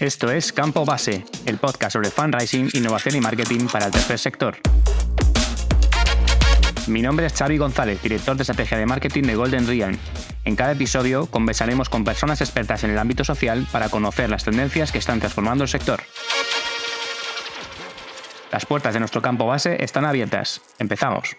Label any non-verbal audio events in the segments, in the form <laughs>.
Esto es Campo Base, el podcast sobre fundraising, innovación y marketing para el tercer sector. Mi nombre es Xavi González, director de estrategia de marketing de Golden Realm. En cada episodio conversaremos con personas expertas en el ámbito social para conocer las tendencias que están transformando el sector. Las puertas de nuestro campo base están abiertas. Empezamos.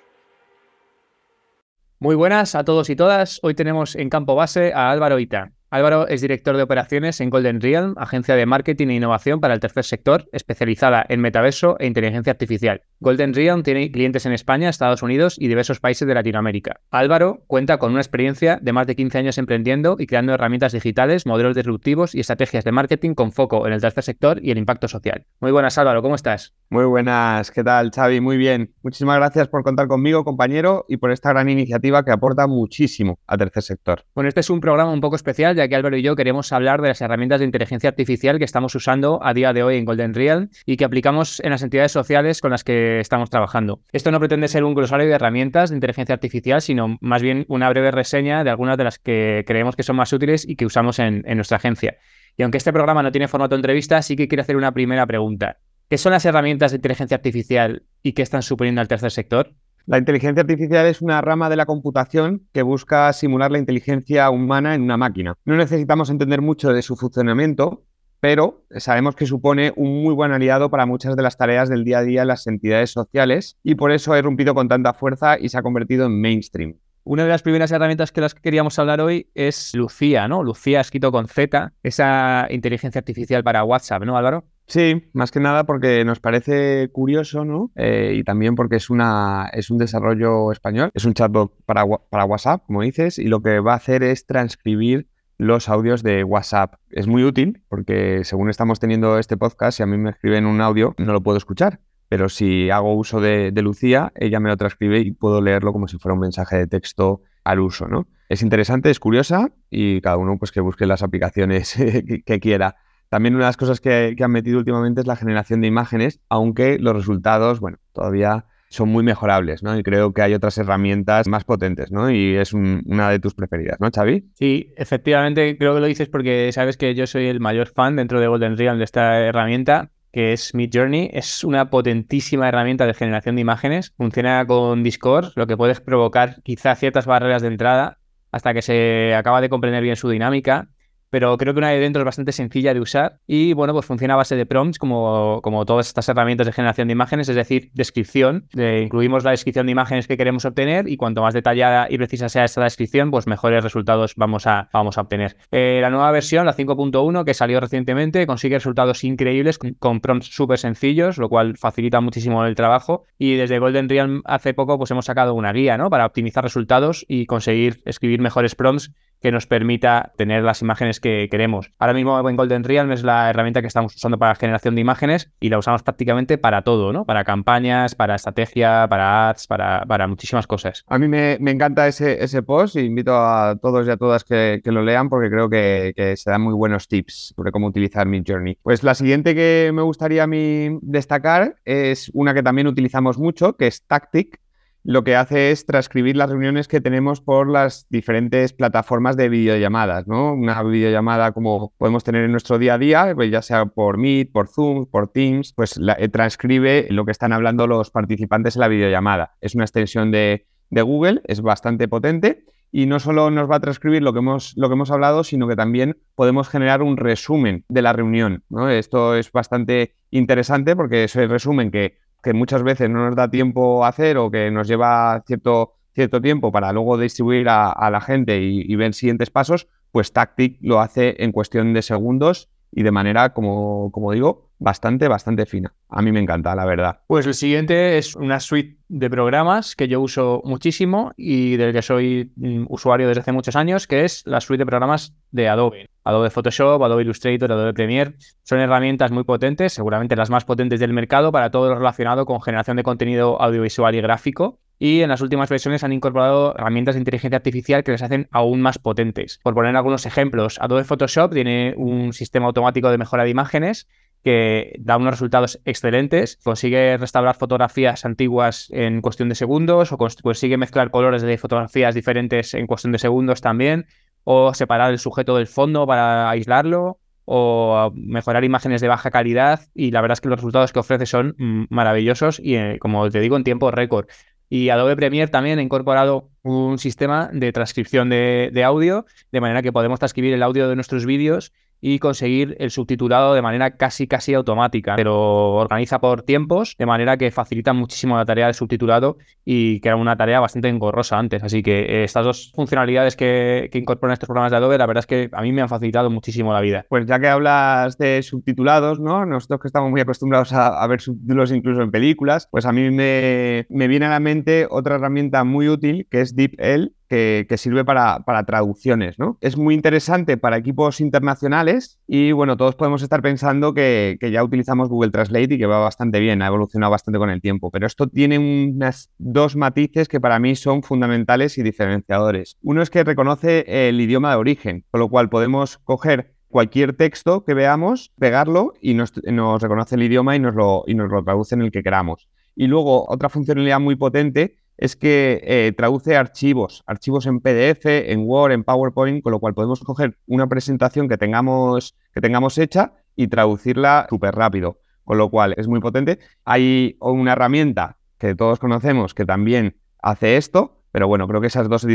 Muy buenas a todos y todas. Hoy tenemos en campo base a Álvaro Ita. Álvaro es director de operaciones en Golden Realm, agencia de marketing e innovación para el tercer sector, especializada en metaverso e inteligencia artificial. Golden Realm tiene clientes en España, Estados Unidos y diversos países de Latinoamérica. Álvaro cuenta con una experiencia de más de 15 años emprendiendo y creando herramientas digitales, modelos disruptivos y estrategias de marketing con foco en el tercer sector y el impacto social. Muy buenas, Álvaro, ¿cómo estás? Muy buenas, ¿qué tal, Xavi? Muy bien. Muchísimas gracias por contar conmigo, compañero, y por esta gran iniciativa que aporta muchísimo al tercer sector. Bueno, este es un programa un poco especial, que Álvaro y yo queremos hablar de las herramientas de inteligencia artificial que estamos usando a día de hoy en Golden Realm y que aplicamos en las entidades sociales con las que estamos trabajando. Esto no pretende ser un glosario de herramientas de inteligencia artificial, sino más bien una breve reseña de algunas de las que creemos que son más útiles y que usamos en, en nuestra agencia. Y aunque este programa no tiene formato de entrevista, sí que quiero hacer una primera pregunta. ¿Qué son las herramientas de inteligencia artificial y qué están suponiendo al tercer sector? La inteligencia artificial es una rama de la computación que busca simular la inteligencia humana en una máquina. No necesitamos entender mucho de su funcionamiento, pero sabemos que supone un muy buen aliado para muchas de las tareas del día a día en las entidades sociales y por eso ha irrumpido con tanta fuerza y se ha convertido en mainstream. Una de las primeras herramientas que las que queríamos hablar hoy es Lucía, ¿no? Lucía escrito con Z, esa inteligencia artificial para WhatsApp, ¿no, Álvaro? Sí, más que nada porque nos parece curioso, ¿no? Eh, y también porque es, una, es un desarrollo español, es un chatbot para, para WhatsApp, como dices, y lo que va a hacer es transcribir los audios de WhatsApp. Es muy útil porque según estamos teniendo este podcast, si a mí me escriben un audio, no lo puedo escuchar. Pero si hago uso de, Lucía, ella me lo transcribe y puedo leerlo como si fuera un mensaje de texto al uso, ¿no? Es interesante, es curiosa y cada uno pues que busque las aplicaciones <laughs> que, quiera. También una de las cosas que, han metido últimamente es la generación de imágenes, aunque los resultados, bueno, todavía son muy mejorables, ¿no? Y creo que hay otras herramientas más potentes, ¿no? Y es una de tus preferidas, ¿no, Xavi? Sí, efectivamente, creo que lo dices porque sabes que yo soy el mayor fan dentro de Golden Realm de esta herramienta que es Mid Journey. Es una potentísima herramienta de generación de imágenes. Funciona con Discord, lo que puede provocar quizá ciertas barreras de entrada hasta que se acaba de comprender bien su dinámica pero creo que una de dentro es bastante sencilla de usar y bueno, pues funciona a base de prompts como, como todas estas herramientas de generación de imágenes, es decir, descripción. incluimos la descripción de imágenes que queremos obtener y cuanto más detallada y precisa sea esta descripción, pues mejores resultados vamos a, vamos a obtener. Eh, la nueva versión, la 5.1, que salió recientemente, consigue resultados increíbles con, prompts súper sencillos, lo cual facilita muchísimo el trabajo y desde Golden Realm hace poco pues hemos sacado una guía, ¿no? Para optimizar resultados y conseguir escribir mejores prompts que nos permita tener las imágenes que queremos. Ahora mismo en Golden Realm es la herramienta que estamos usando para generación de imágenes y la usamos prácticamente para todo, ¿no? Para campañas, para estrategia, para ads, para, para muchísimas cosas. A mí me, encanta ese, ese post y invito a todos y a todas que, lo lean porque creo que, que, se dan muy buenos tips sobre cómo utilizar Mid Journey. Pues la siguiente que me gustaría a mí destacar es una que también utilizamos mucho, que es Tactic lo que hace es transcribir las reuniones que tenemos por las diferentes plataformas de videollamadas, ¿no? Una videollamada como podemos tener en nuestro día a día, pues ya sea por Meet, por Zoom, por Teams, pues eh, transcribe lo que están hablando los participantes en la videollamada. Es una extensión de, Google, es bastante potente y no solo nos va a transcribir lo que hemos, lo que hemos hablado, sino que también podemos generar un resumen de la reunión. ¿no? Esto es bastante interesante porque ese resumen que que muchas veces no nos da tiempo a hacer o que nos lleva cierto, cierto tiempo para luego distribuir a, la gente y, y, ver siguientes pasos, pues Tactic lo hace en cuestión de segundos y de manera, como, como digo, bastante, bastante fina. A mí me encanta, la verdad. Pues el siguiente es una suite de programas que yo uso muchísimo y del que soy mm, usuario desde hace muchos años, que es la suite de programas de Adobe. Adobe Photoshop, Adobe Illustrator, Adobe Premiere. Son herramientas muy potentes, seguramente las más potentes del mercado para todo lo relacionado con generación de contenido audiovisual y gráfico. Y en las últimas versiones han incorporado herramientas de inteligencia artificial que les hacen aún más potentes. Por poner algunos ejemplos, Adobe Photoshop tiene un sistema automático de mejora de imágenes que da unos resultados excelentes, consigue restaurar fotografías antiguas en cuestión de segundos o consigue mezclar colores de fotografías diferentes en cuestión de segundos también, o separar el sujeto del fondo para aislarlo, o mejorar imágenes de baja calidad y la verdad es que los resultados que ofrece son mm, maravillosos y eh, como te digo en tiempo récord. Y Adobe Premiere también ha incorporado un sistema de transcripción de, de, audio, de manera que podemos transcribir el audio de nuestros vídeos y conseguir el subtitulado de manera casi casi automática, pero organiza por tiempos, de manera que facilita muchísimo la tarea de subtitulado y que era una tarea bastante engorrosa antes. Así que eh, estas dos funcionalidades que, incorporan estos programas de Adobe, la verdad es que a mí me han facilitado muchísimo la vida. Pues ya que hablas de subtitulados, ¿no? Nosotros que estamos muy acostumbrados a, ver subtítulos incluso en películas, pues a mí me, me viene a la mente otra herramienta muy útil que es DeepL, que, sirve para, traducciones, ¿no? Es muy interesante para equipos internacionales y, bueno, todos podemos estar pensando que, ya utilizamos Google Translate y que va bastante bien, ha evolucionado bastante con el tiempo, pero esto tiene unas dos matices que para mí son fundamentales y diferenciadores. Uno es que reconoce el idioma de origen, con lo cual podemos coger cualquier texto que veamos, pegarlo y nos, reconoce el idioma y nos, lo, y nos lo traduce en el que queramos. Y luego, otra funcionalidad muy potente es que eh, traduce archivos, archivos en PDF, en Word, en PowerPoint, con lo cual podemos coger una presentación que tengamos, que tengamos hecha y traducirla súper rápido, con lo cual es muy potente. Hay una herramienta que todos conocemos que también hace esto, pero bueno, creo que esas dos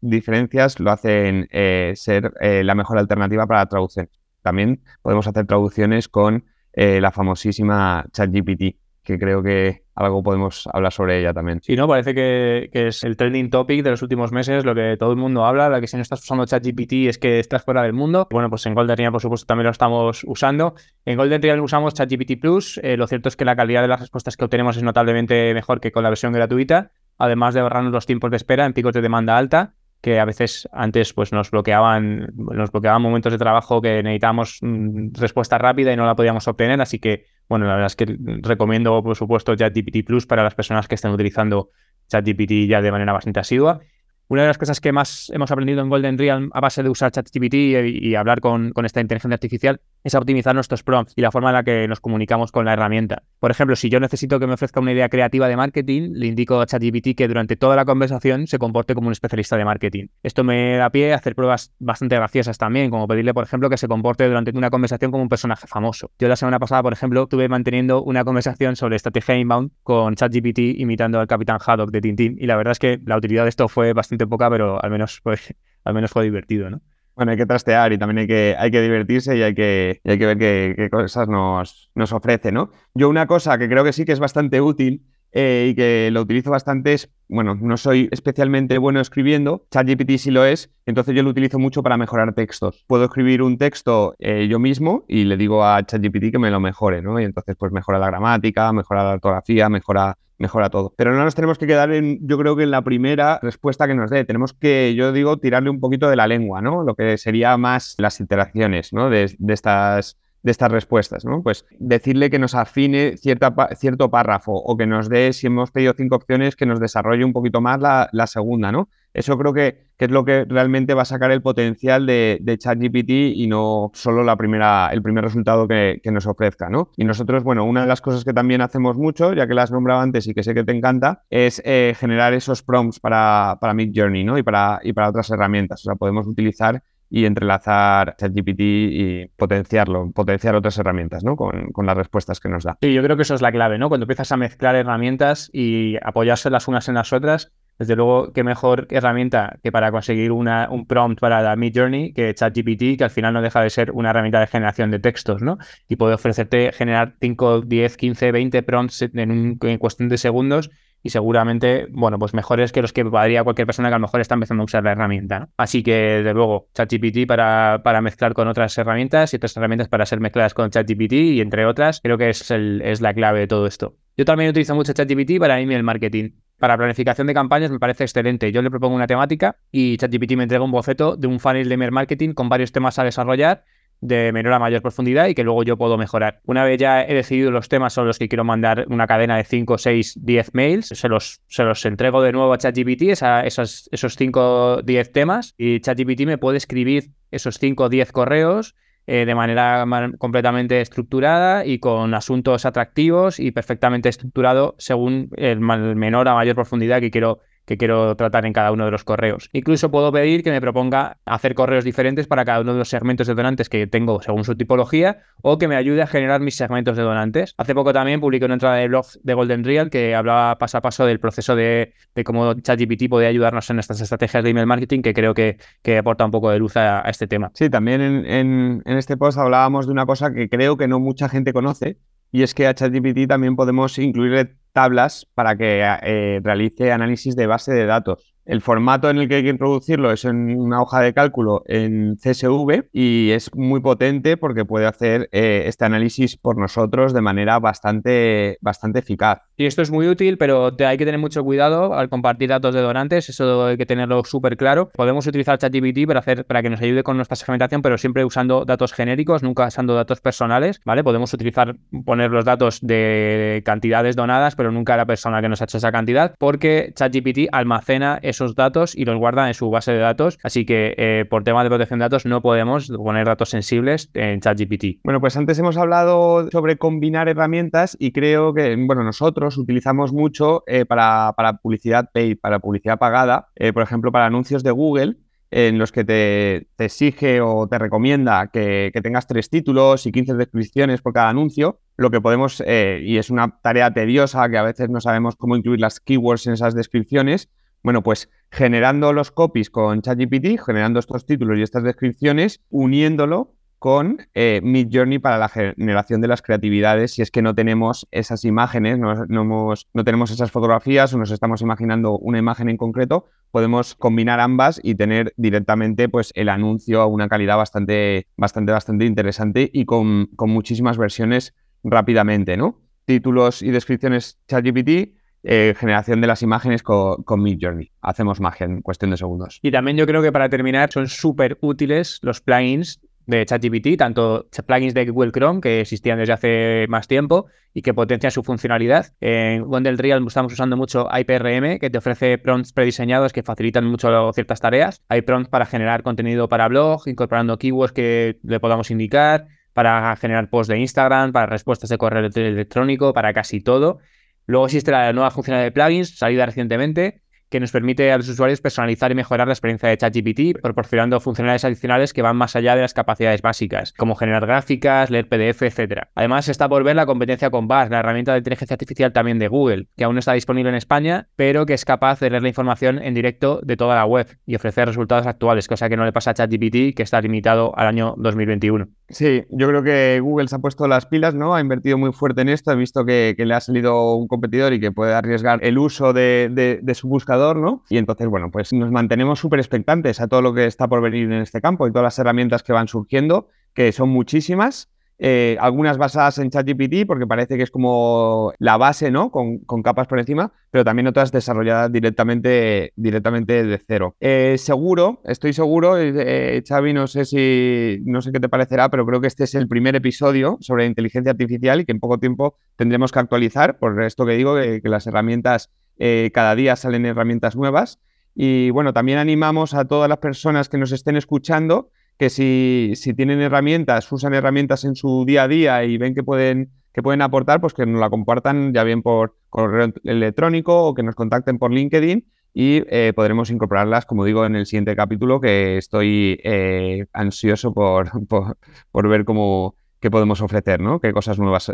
diferencias lo hacen eh, ser eh, la mejor alternativa para la traducción. También podemos hacer traducciones con la famosísima ChatGPT que creo que algo podemos hablar sobre ella también. Sí, ¿no? Parece que, es el trending topic de los últimos meses, lo que todo el mundo habla, la que si no estás usando ChatGPT es que estás fuera del mundo. Bueno, pues en Golden Real, por supuesto, también lo estamos usando. En Golden Real usamos ChatGPT Plus. Eh, lo cierto es que la calidad de las respuestas que obtenemos es notablemente mejor que con la versión gratuita, además de ahorrarnos los tiempos de espera en picos de demanda alta que a veces antes pues nos bloqueaban, nos bloqueaban momentos de trabajo que necesitábamos mm, respuesta rápida y no la podíamos obtener. Así que, bueno, la verdad es que recomiendo, por supuesto, ChatGPT Plus para las personas que estén utilizando ChatGPT ya de manera bastante asidua. Una de las cosas que más hemos aprendido en Golden Real a base de usar ChatGPT y, hablar con, esta inteligencia artificial es optimizar nuestros prompts y la forma en la que nos comunicamos con la herramienta. Por ejemplo, si yo necesito que me ofrezca una idea creativa de marketing, le indico a ChatGPT que durante toda la conversación se comporte como un especialista de marketing. Esto me da pie a hacer pruebas bastante graciosas también, como pedirle, por ejemplo, que se comporte durante una conversación como un personaje famoso. Yo la semana pasada, por ejemplo, estuve manteniendo una conversación sobre estrategia inbound con ChatGPT imitando al Capitán Haddock de Tintín y la verdad es que la utilidad de esto fue bastante poca, pero al menos fue, <laughs> al menos fue divertido, ¿no? Bueno, hay que trastear y también hay que, hay que divertirse y hay que, hay que ver qué, cosas nos, nos ofrece, ¿no? Yo una cosa que creo que sí que es bastante útil eh, y que lo utilizo bastante es, bueno, no soy especialmente bueno escribiendo, ChatGPT sí lo es, entonces yo lo utilizo mucho para mejorar textos. Puedo escribir un texto eh, yo mismo y le digo a ChatGPT que me lo mejore, ¿no? Y entonces pues mejora la gramática, mejora la ortografía, mejora mejora todo. Pero no nos tenemos que quedar en, yo creo que en la primera respuesta que nos dé. Tenemos que, yo digo, tirarle un poquito de la lengua, ¿no? Lo que sería más las iteraciones, ¿no? De, estas de estas respuestas, ¿no? Pues decirle que nos afine cierto párrafo o que nos dé, si hemos pedido cinco opciones, que nos desarrolle un poquito más la, segunda, ¿no? Eso creo que, es lo que realmente va a sacar el potencial de, ChatGPT y no solo la primera, el primer resultado que, nos ofrezca. Y nosotros, bueno, una de las cosas que también hacemos mucho, ya que las nombrado antes y que sé que te encanta, es eh, generar esos prompts para, para Midjourney, ¿no? Y para, y para otras herramientas. O sea, podemos utilizar y entrelazar ChatGPT y potenciarlo, potenciar otras herramientas, ¿no? Con, las respuestas que nos da. Sí, yo creo que eso es la clave, ¿no? Cuando empiezas a mezclar herramientas y apoyarse las unas en las otras, desde luego, qué mejor herramienta que para conseguir una, un prompt para la Mid Journey que ChatGPT, que al final no deja de ser una herramienta de generación de textos, ¿no? Y puede ofrecerte generar 5, 10, 15, 20 prompts en, en cuestión de segundos y seguramente, bueno, pues mejores que los que podría cualquier persona que a lo mejor está empezando a usar la herramienta. Así que, desde luego, ChatGPT para, para mezclar con otras herramientas y otras herramientas para ser mezcladas con ChatGPT y entre otras, creo que es, el, es la clave de todo esto. Yo también utilizo mucho ChatGPT para email marketing. Para planificación de campañas me parece excelente. Yo le propongo una temática y ChatGPT me entrega un boceto de un funnel de email marketing con varios temas a desarrollar de menor a mayor profundidad y que luego yo puedo mejorar. Una vez ya he decidido los temas sobre los que quiero mandar una cadena de 5, 6, 10 mails, se los, se los entrego de nuevo a ChatGPT, esos, esos 5, 10 temas, y ChatGPT me puede escribir esos 5, 10 correos eh, de manera completamente estructurada y con asuntos atractivos y perfectamente estructurado según el menor a mayor profundidad que quiero que quiero tratar en cada uno de los correos. Incluso puedo pedir que me proponga hacer correos diferentes para cada uno de los segmentos de donantes que tengo según su tipología o que me ayude a generar mis segmentos de donantes. Hace poco también publiqué una entrada de blog de Golden Real que hablaba paso a paso del proceso de, cómo ChatGPT puede ayudarnos en estas estrategias de email marketing que creo que, aporta un poco de luz a, este tema. Sí, también en, en este post hablábamos de una cosa que creo que no mucha gente conoce y es que a ChatGPT también podemos incluirle tablas para que eh, realice análisis de base de datos. El formato en el que hay que introducirlo es en una hoja de cálculo en CSV y es muy potente porque puede hacer eh, este análisis por nosotros de manera bastante, bastante eficaz. Y esto es muy útil, pero hay que tener mucho cuidado al compartir datos de donantes, eso hay que tenerlo súper claro. Podemos utilizar ChatGPT para, hacer, para que nos ayude con nuestra segmentación, pero siempre usando datos genéricos, nunca usando datos personales, ¿vale? Podemos utilizar, poner los datos de cantidades donadas, pero nunca la persona que nos ha hecho esa cantidad, porque ChatGPT almacena esos datos y los guarda en su base de datos. Así que eh, por tema de protección de datos no podemos poner datos sensibles en ChatGPT. Bueno, pues antes hemos hablado sobre combinar herramientas y creo que, bueno, nosotros utilizamos mucho eh, para, publicidad paid, para publicidad pagada, eh, por ejemplo, para anuncios de Google en los que te, exige o te recomienda que, tengas tres títulos y 15 descripciones por cada anuncio, lo que podemos, y es una tarea tediosa que a veces no sabemos cómo incluir las keywords en esas descripciones, bueno, pues generando los copies con ChatGPT, generando estos títulos y estas descripciones, uniéndolo con eh, Midjourney para la generación de las creatividades si es que no tenemos esas imágenes, no, no, tenemos esas fotografías o nos estamos imaginando una imagen en concreto, podemos combinar ambas y tener directamente pues, el anuncio a una calidad bastante, bastante, bastante interesante y con, con muchísimas versiones rápidamente, ¿no? Títulos y descripciones ChatGPT, eh, generación de las imágenes con, con Midjourney. Hacemos magia en cuestión de segundos. Y también yo creo que para terminar son súper útiles los plugins de ChatGPT, tanto plugins de Google Chrome que existían desde hace más tiempo y que potencian su funcionalidad. En Wonder Real estamos usando mucho IPRM, que te ofrece prompts prediseñados que facilitan mucho ciertas tareas. Hay prompts para generar contenido para blog, incorporando keywords que le podamos indicar, para generar posts de Instagram, para respuestas de correo electrónico, para casi todo. Luego existe la nueva funcionalidad de plugins, salida recientemente, que nos permite a los usuarios personalizar y mejorar la experiencia de ChatGPT, proporcionando funcionalidades adicionales que van más allá de las capacidades básicas, como generar gráficas, leer PDF, etc. Además, está por ver la competencia con Buzz, la herramienta de inteligencia artificial también de Google, que aún no está disponible en España, pero que es capaz de leer la información en directo de toda la web y ofrecer resultados actuales, cosa que no le pasa a ChatGPT, que está limitado al año 2021. Sí, yo creo que Google se ha puesto las pilas, ¿no? Ha invertido muy fuerte en esto, ha visto que, le ha salido un competidor y que puede arriesgar el uso de su buscador ¿no? Y entonces, bueno, pues nos mantenemos súper expectantes a todo lo que está por venir en este campo y todas las herramientas que van surgiendo, que son muchísimas. Eh, algunas basadas en ChatGPT, porque parece que es como la base, ¿no? Con, capas por encima, pero también otras desarrolladas directamente, directamente de cero. Eh, seguro, estoy seguro, eh, Xavi, no sé si, no sé qué te parecerá, pero creo que este es el primer episodio sobre inteligencia artificial y que en poco tiempo tendremos que actualizar, por esto que digo, que las herramientas eh, cada día salen herramientas nuevas. Y bueno, también animamos a todas las personas que nos estén escuchando que si, si tienen herramientas, usan herramientas en su día a día y ven que pueden, que pueden aportar, pues que nos la compartan ya bien por correo electrónico o que nos contacten por LinkedIn y eh, podremos incorporarlas, como digo, en el siguiente capítulo, que estoy eh, ansioso por, <laughs> por, ver cómo qué podemos ofrecer, ¿no? Qué cosas nuevas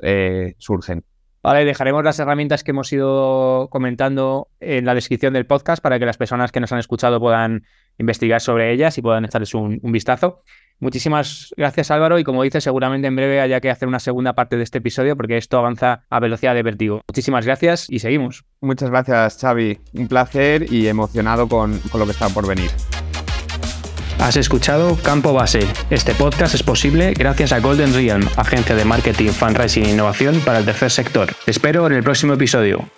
surgen. Vale, dejaremos las herramientas que hemos ido comentando en la descripción del podcast para que las personas que nos han escuchado puedan investigar sobre ellas y puedan echarles un, vistazo. Muchísimas gracias Álvaro y como dices seguramente en breve haya que hacer una segunda parte de este episodio porque esto avanza a velocidad de vértigo. Muchísimas gracias y seguimos. Muchas gracias Xavi, un placer y emocionado con, con lo que está por venir. Has escuchado Campo Base. Este podcast es posible gracias a Golden Realm, agencia de marketing, fundraising e innovación para el tercer sector. Te espero en el próximo episodio.